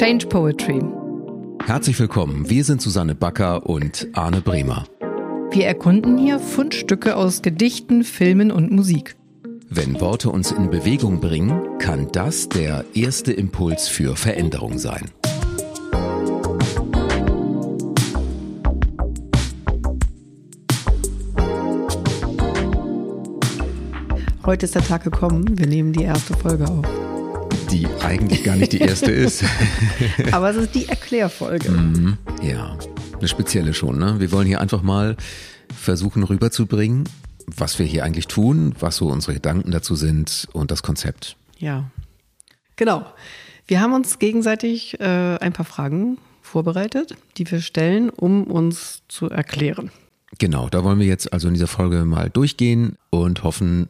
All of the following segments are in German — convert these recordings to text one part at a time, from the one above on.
Change Poetry. Herzlich willkommen. Wir sind Susanne Backer und Arne Bremer. Wir erkunden hier Fundstücke aus Gedichten, Filmen und Musik. Wenn Worte uns in Bewegung bringen, kann das der erste Impuls für Veränderung sein. Heute ist der Tag gekommen. Wir nehmen die erste Folge auf. Die eigentlich gar nicht die erste ist. Aber es ist die Erklärfolge. Mhm, ja, eine spezielle schon. Ne? Wir wollen hier einfach mal versuchen rüberzubringen, was wir hier eigentlich tun, was so unsere Gedanken dazu sind und das Konzept. Ja, genau. Wir haben uns gegenseitig äh, ein paar Fragen vorbereitet, die wir stellen, um uns zu erklären. Genau, da wollen wir jetzt also in dieser Folge mal durchgehen und hoffen,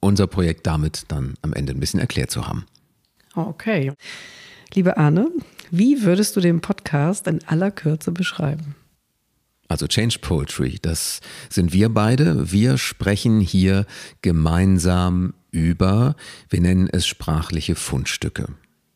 unser Projekt damit dann am Ende ein bisschen erklärt zu haben. Okay. Liebe Arne, wie würdest du den Podcast in aller Kürze beschreiben? Also Change Poetry, das sind wir beide. Wir sprechen hier gemeinsam über, wir nennen es sprachliche Fundstücke.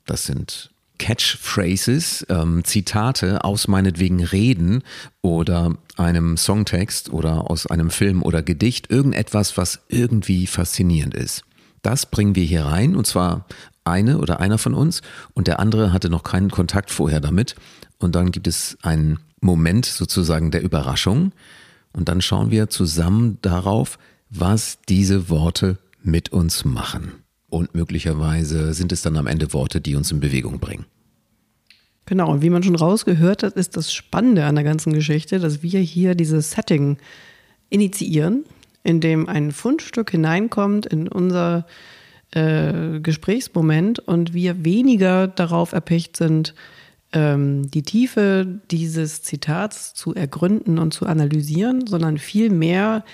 Das sind Catchphrases, ähm, Zitate aus meinetwegen Reden oder einem Songtext oder aus einem Film oder Gedicht, irgendetwas, was irgendwie faszinierend ist. Das bringen wir hier rein und zwar eine oder einer von uns und der andere hatte noch keinen Kontakt vorher damit. Und dann gibt es einen Moment sozusagen der Überraschung und dann schauen wir zusammen darauf, was diese Worte mit uns machen. Und möglicherweise sind es dann am Ende Worte, die uns in Bewegung bringen. Genau, und wie man schon rausgehört hat, ist das Spannende an der ganzen Geschichte, dass wir hier dieses Setting initiieren, in dem ein Fundstück hineinkommt in unser äh, Gesprächsmoment und wir weniger darauf erpicht sind, ähm, die Tiefe dieses Zitats zu ergründen und zu analysieren, sondern vielmehr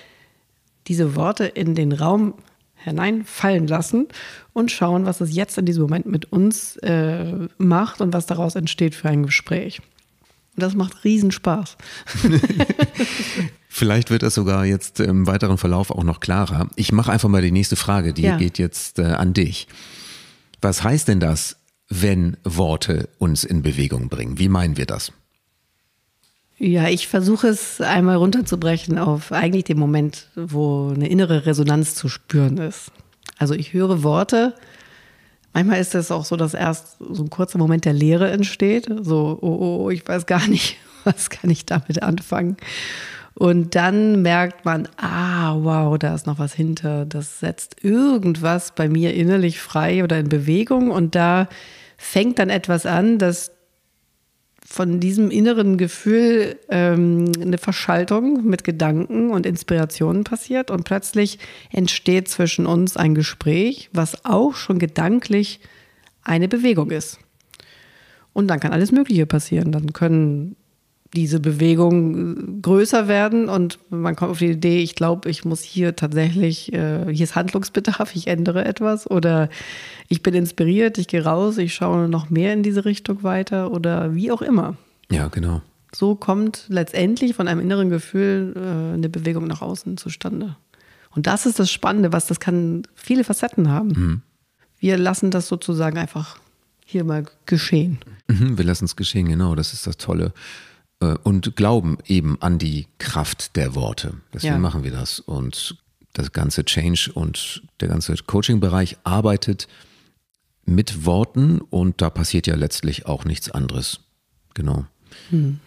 diese Worte in den Raum hineinfallen lassen und schauen, was es jetzt in diesem Moment mit uns äh, macht und was daraus entsteht für ein Gespräch. Und das macht Riesenspaß. Vielleicht wird das sogar jetzt im weiteren Verlauf auch noch klarer. Ich mache einfach mal die nächste Frage, die ja. geht jetzt äh, an dich. Was heißt denn das, wenn Worte uns in Bewegung bringen? Wie meinen wir das? Ja, ich versuche es einmal runterzubrechen auf eigentlich den Moment, wo eine innere Resonanz zu spüren ist. Also ich höre Worte. Manchmal ist es auch so, dass erst so ein kurzer Moment der Leere entsteht. So, oh, oh, oh, ich weiß gar nicht, was kann ich damit anfangen. Und dann merkt man, ah, wow, da ist noch was hinter. Das setzt irgendwas bei mir innerlich frei oder in Bewegung. Und da fängt dann etwas an, das von diesem inneren Gefühl ähm, eine Verschaltung mit Gedanken und Inspirationen passiert und plötzlich entsteht zwischen uns ein Gespräch, was auch schon gedanklich eine Bewegung ist. Und dann kann alles Mögliche passieren. Dann können diese Bewegungen äh, größer werden und man kommt auf die Idee, ich glaube, ich muss hier tatsächlich, äh, hier ist Handlungsbedarf, ich ändere etwas oder ich bin inspiriert, ich gehe raus, ich schaue noch mehr in diese Richtung weiter oder wie auch immer. Ja, genau. So kommt letztendlich von einem inneren Gefühl äh, eine Bewegung nach außen zustande. Und das ist das Spannende, was das kann viele Facetten haben. Mhm. Wir lassen das sozusagen einfach hier mal geschehen. Mhm, wir lassen es geschehen, genau, das ist das Tolle. Äh, und glauben eben an die Kraft der Worte. Deswegen ja. machen wir das. Und das ganze Change und der ganze Coaching-Bereich arbeitet mit Worten und da passiert ja letztlich auch nichts anderes. Genau. Hm.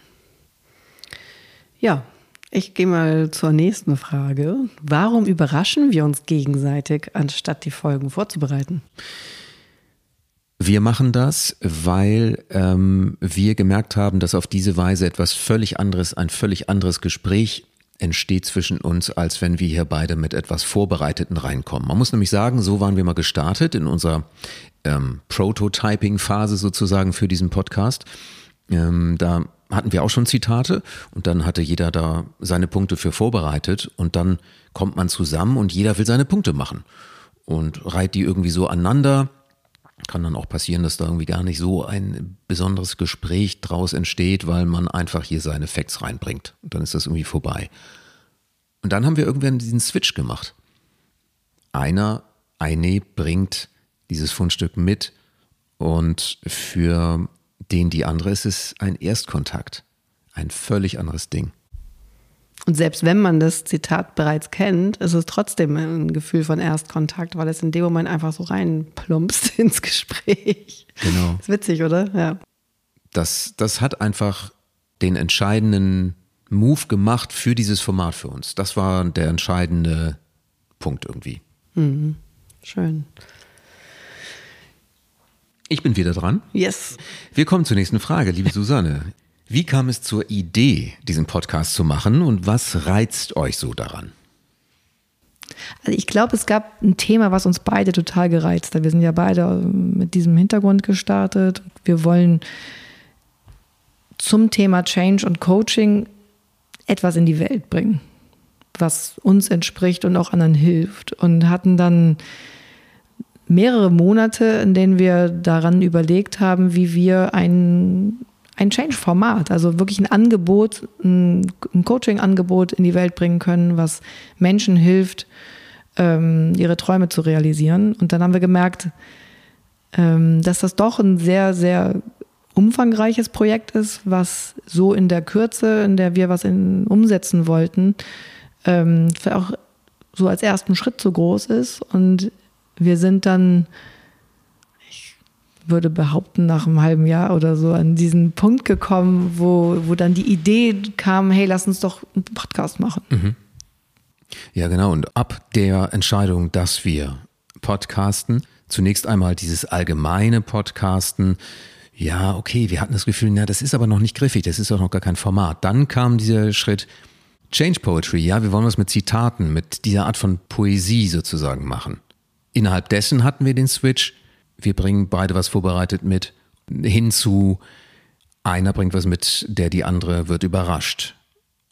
Ja, ich gehe mal zur nächsten Frage. Warum überraschen wir uns gegenseitig, anstatt die Folgen vorzubereiten? Wir machen das, weil ähm, wir gemerkt haben, dass auf diese Weise etwas völlig anderes, ein völlig anderes Gespräch entsteht zwischen uns, als wenn wir hier beide mit etwas Vorbereiteten reinkommen. Man muss nämlich sagen, so waren wir mal gestartet in unserer ähm, Prototyping-Phase sozusagen für diesen Podcast. Ähm, da hatten wir auch schon Zitate und dann hatte jeder da seine Punkte für vorbereitet und dann kommt man zusammen und jeder will seine Punkte machen und reiht die irgendwie so aneinander kann dann auch passieren, dass da irgendwie gar nicht so ein besonderes Gespräch draus entsteht, weil man einfach hier seine Facts reinbringt. Und dann ist das irgendwie vorbei. Und dann haben wir irgendwann diesen Switch gemacht. Einer, eine bringt dieses Fundstück mit und für den die andere ist, ist ein Erstkontakt. Ein völlig anderes Ding. Und selbst wenn man das Zitat bereits kennt, ist es trotzdem ein Gefühl von Erstkontakt, weil es in dem Moment einfach so reinplumpst ins Gespräch. Genau. Ist witzig, oder? Ja. Das, das hat einfach den entscheidenden Move gemacht für dieses Format für uns. Das war der entscheidende Punkt irgendwie. Mhm. Schön. Ich bin wieder dran. Yes. Wir kommen zur nächsten Frage, liebe Susanne. Wie kam es zur Idee, diesen Podcast zu machen und was reizt euch so daran? Also ich glaube, es gab ein Thema, was uns beide total gereizt hat. Wir sind ja beide mit diesem Hintergrund gestartet. Wir wollen zum Thema Change und Coaching etwas in die Welt bringen, was uns entspricht und auch anderen hilft. Und hatten dann mehrere Monate, in denen wir daran überlegt haben, wie wir ein, ein Change-Format, also wirklich ein Angebot, ein, ein Coaching-Angebot in die Welt bringen können, was Menschen hilft, ähm, ihre Träume zu realisieren. Und dann haben wir gemerkt, ähm, dass das doch ein sehr, sehr umfangreiches Projekt ist, was so in der Kürze, in der wir was in, umsetzen wollten, ähm, auch so als ersten Schritt so groß ist. Und wir sind dann, würde behaupten, nach einem halben Jahr oder so an diesen Punkt gekommen, wo, wo dann die Idee kam, hey, lass uns doch einen Podcast machen. Mhm. Ja, genau. Und ab der Entscheidung, dass wir podcasten, zunächst einmal dieses allgemeine Podcasten, ja, okay, wir hatten das Gefühl, na, das ist aber noch nicht griffig, das ist auch noch gar kein Format. Dann kam dieser Schritt Change Poetry, ja, wir wollen was mit Zitaten, mit dieser Art von Poesie sozusagen machen. Innerhalb dessen hatten wir den Switch, wir bringen beide was vorbereitet mit, hinzu, einer bringt was mit, der die andere wird überrascht.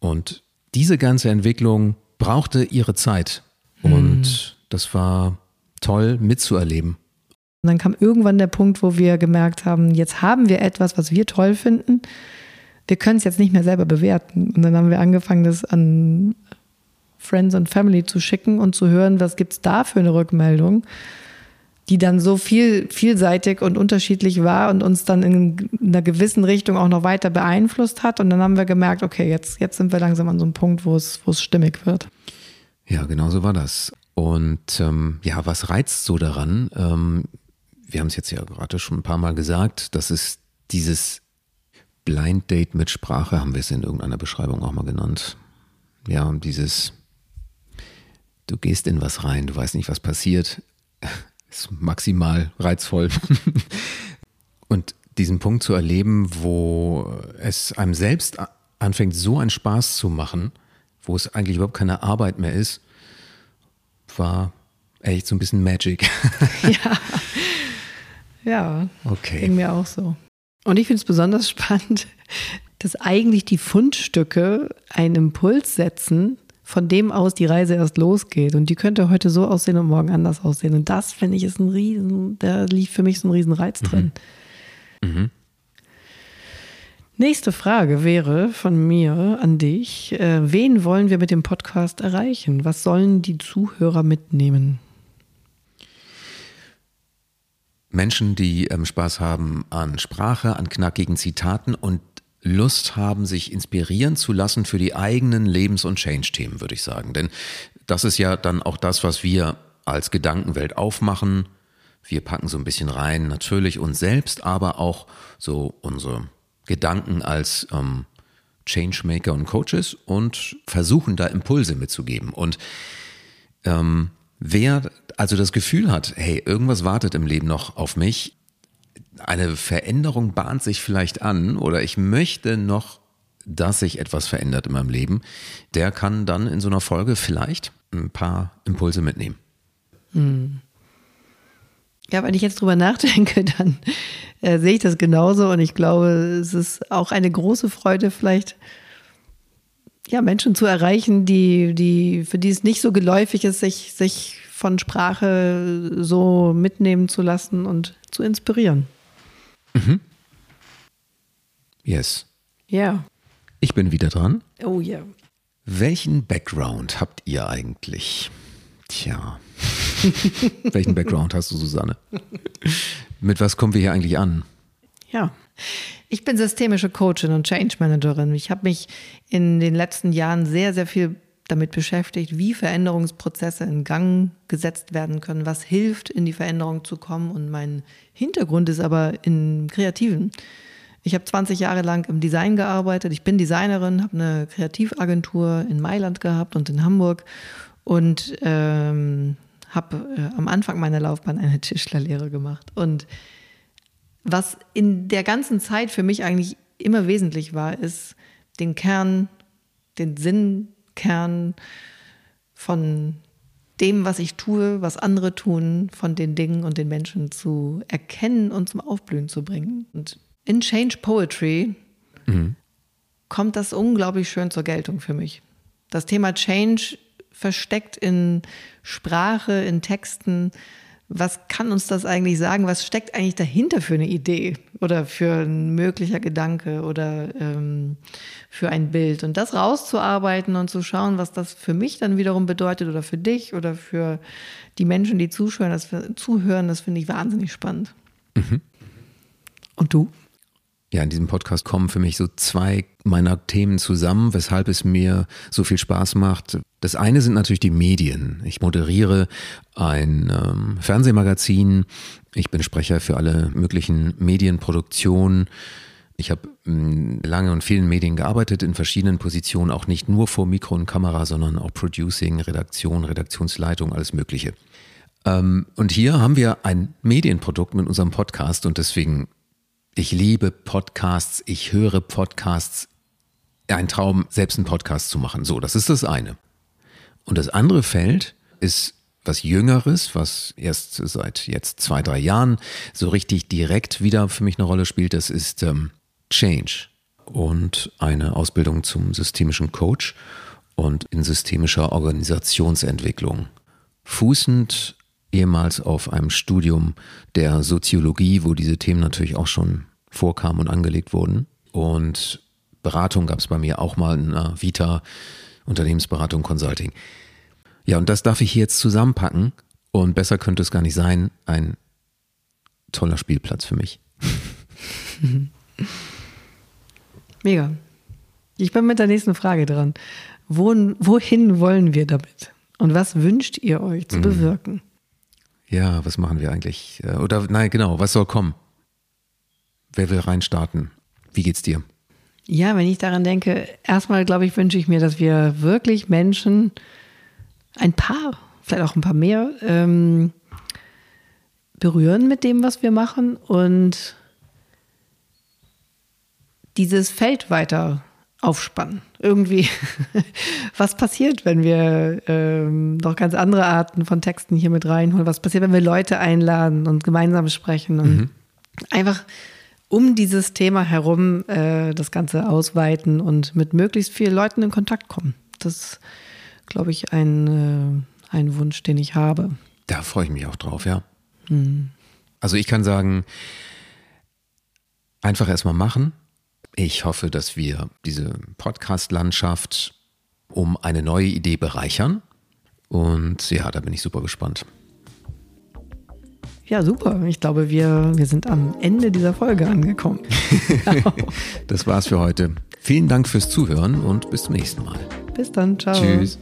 Und diese ganze Entwicklung brauchte ihre Zeit. Und hm. das war toll mitzuerleben. Und dann kam irgendwann der Punkt, wo wir gemerkt haben, jetzt haben wir etwas, was wir toll finden. Wir können es jetzt nicht mehr selber bewerten. Und dann haben wir angefangen, das an Friends und Family zu schicken und zu hören, was gibt es da für eine Rückmeldung, die dann so viel, vielseitig und unterschiedlich war und uns dann in einer gewissen Richtung auch noch weiter beeinflusst hat. Und dann haben wir gemerkt, okay, jetzt, jetzt sind wir langsam an so einem Punkt, wo es, wo es stimmig wird. Ja, genau so war das. Und ähm, ja, was reizt so daran? Ähm, wir haben es jetzt ja gerade schon ein paar Mal gesagt, das ist dieses Blind Date mit Sprache, haben wir es in irgendeiner Beschreibung auch mal genannt. Ja, und dieses, du gehst in was rein, du weißt nicht, was passiert, ist maximal reizvoll. und diesen Punkt zu erleben, wo es einem selbst anfängt, so einen Spaß zu machen, wo es eigentlich überhaupt keine Arbeit mehr ist, war echt so ein bisschen Magic. Ja. Ja, okay. ging mir auch so. Und ich finde es besonders spannend, dass eigentlich die Fundstücke einen Impuls setzen, von dem aus die Reise erst losgeht. Und die könnte heute so aussehen und morgen anders aussehen. Und das, finde ich, ist ein Riesen, da liegt für mich so ein Riesenreiz mhm. drin. Mhm. Nächste Frage wäre von mir an dich. Äh, wen wollen wir mit dem Podcast erreichen? Was sollen die Zuhörer mitnehmen? Menschen, die ähm, Spaß haben an Sprache, an knackigen Zitaten und Lust haben, sich inspirieren zu lassen für die eigenen Lebens- und Change-Themen, würde ich sagen. Denn das ist ja dann auch das, was wir als Gedankenwelt aufmachen. Wir packen so ein bisschen rein, natürlich uns selbst, aber auch so unsere Gedanken als ähm, Changemaker und Coaches und versuchen da Impulse mitzugeben. Und ähm, wer also das Gefühl hat, hey, irgendwas wartet im Leben noch auf mich, eine Veränderung bahnt sich vielleicht an oder ich möchte noch, dass sich etwas verändert in meinem Leben, der kann dann in so einer Folge vielleicht ein paar Impulse mitnehmen. Hm. Ja, wenn ich jetzt drüber nachdenke, dann äh, sehe ich das genauso und ich glaube, es ist auch eine große Freude, vielleicht ja, Menschen zu erreichen, die, die, für die es nicht so geläufig ist, sich, sich von Sprache so mitnehmen zu lassen und zu inspirieren. Mhm. Yes. Ja. Ich bin wieder dran. Oh ja. Welchen Background habt ihr eigentlich? Tja. Welchen Background hast du, Susanne? Mit was kommen wir hier eigentlich an? Ja, Ich bin systemische Coachin und Change Managerin. Ich habe mich in den letzten Jahren sehr, sehr viel damit beschäftigt, wie Veränderungsprozesse in Gang gesetzt werden können, was hilft, in die Veränderung zu kommen. Und mein Hintergrund ist aber im Kreativen. Ich habe 20 Jahre lang im Design gearbeitet. Ich bin Designerin, habe eine Kreativagentur in Mailand gehabt und in Hamburg und ähm, habe äh, am Anfang meiner Laufbahn eine Tischlerlehre gemacht. Und was in der ganzen Zeit für mich eigentlich immer wesentlich war, ist den Kern, den Sinnkern von dem, was ich tue, was andere tun, von den Dingen und den Menschen zu erkennen und zum Aufblühen zu bringen. Und in Change Poetry mhm. kommt das unglaublich schön zur Geltung für mich. Das Thema Change versteckt in Sprache, in Texten. Was kann uns das eigentlich sagen? Was steckt eigentlich dahinter für eine Idee oder für ein möglicher Gedanke oder ähm, für ein Bild? Und das rauszuarbeiten und zu schauen, was das für mich dann wiederum bedeutet oder für dich oder für die Menschen, die zuhören, das, zuhören, das finde ich wahnsinnig spannend. Mhm. Und du? Ja, in diesem Podcast kommen für mich so zwei meiner Themen zusammen, weshalb es mir so viel Spaß macht. Das eine sind natürlich die Medien. Ich moderiere ein ähm, Fernsehmagazin. Ich bin Sprecher für alle möglichen Medienproduktionen. Ich habe mm, lange und vielen Medien gearbeitet, in verschiedenen Positionen, auch nicht nur vor Mikro und Kamera, sondern auch Producing, Redaktion, Redaktionsleitung, alles Mögliche. Ähm, und hier haben wir ein Medienprodukt mit unserem Podcast und deswegen ich liebe Podcasts, ich höre Podcasts. Ein Traum, selbst einen Podcast zu machen. So, das ist das eine. Und das andere Feld ist was Jüngeres, was erst seit jetzt zwei, drei Jahren so richtig direkt wieder für mich eine Rolle spielt. Das ist ähm, Change und eine Ausbildung zum systemischen Coach und in systemischer Organisationsentwicklung. Fußend ehemals auf einem Studium der Soziologie, wo diese Themen natürlich auch schon vorkamen und angelegt wurden. Und Beratung gab es bei mir auch mal in einer Vita, Unternehmensberatung, Consulting. Ja, und das darf ich hier jetzt zusammenpacken. Und besser könnte es gar nicht sein. Ein toller Spielplatz für mich. Mega. Ich bin mit der nächsten Frage dran. Wohin, wohin wollen wir damit? Und was wünscht ihr euch zu mhm. bewirken? Ja, was machen wir eigentlich? Äh, oder nein, genau, was soll kommen? Wer will reinstarten? Wie geht's dir? Ja, wenn ich daran denke, erstmal glaube ich, wünsche ich mir, dass wir wirklich Menschen, ein paar, vielleicht auch ein paar mehr, ähm, berühren mit dem, was wir machen und dieses Feld weiter aufspannen. Irgendwie, was passiert, wenn wir ähm, noch ganz andere Arten von Texten hier mit reinholen? Was passiert, wenn wir Leute einladen und gemeinsam sprechen und mhm. einfach um dieses Thema herum äh, das Ganze ausweiten und mit möglichst vielen Leuten in Kontakt kommen? Das ist, glaube ich, ein, äh, ein Wunsch, den ich habe. Da freue ich mich auch drauf, ja. Mhm. Also ich kann sagen, einfach erstmal machen ich hoffe, dass wir diese Podcast-Landschaft um eine neue Idee bereichern. Und ja, da bin ich super gespannt. Ja, super. Ich glaube, wir, wir sind am Ende dieser Folge angekommen. das war's für heute. Vielen Dank fürs Zuhören und bis zum nächsten Mal. Bis dann. Ciao. Tschüss.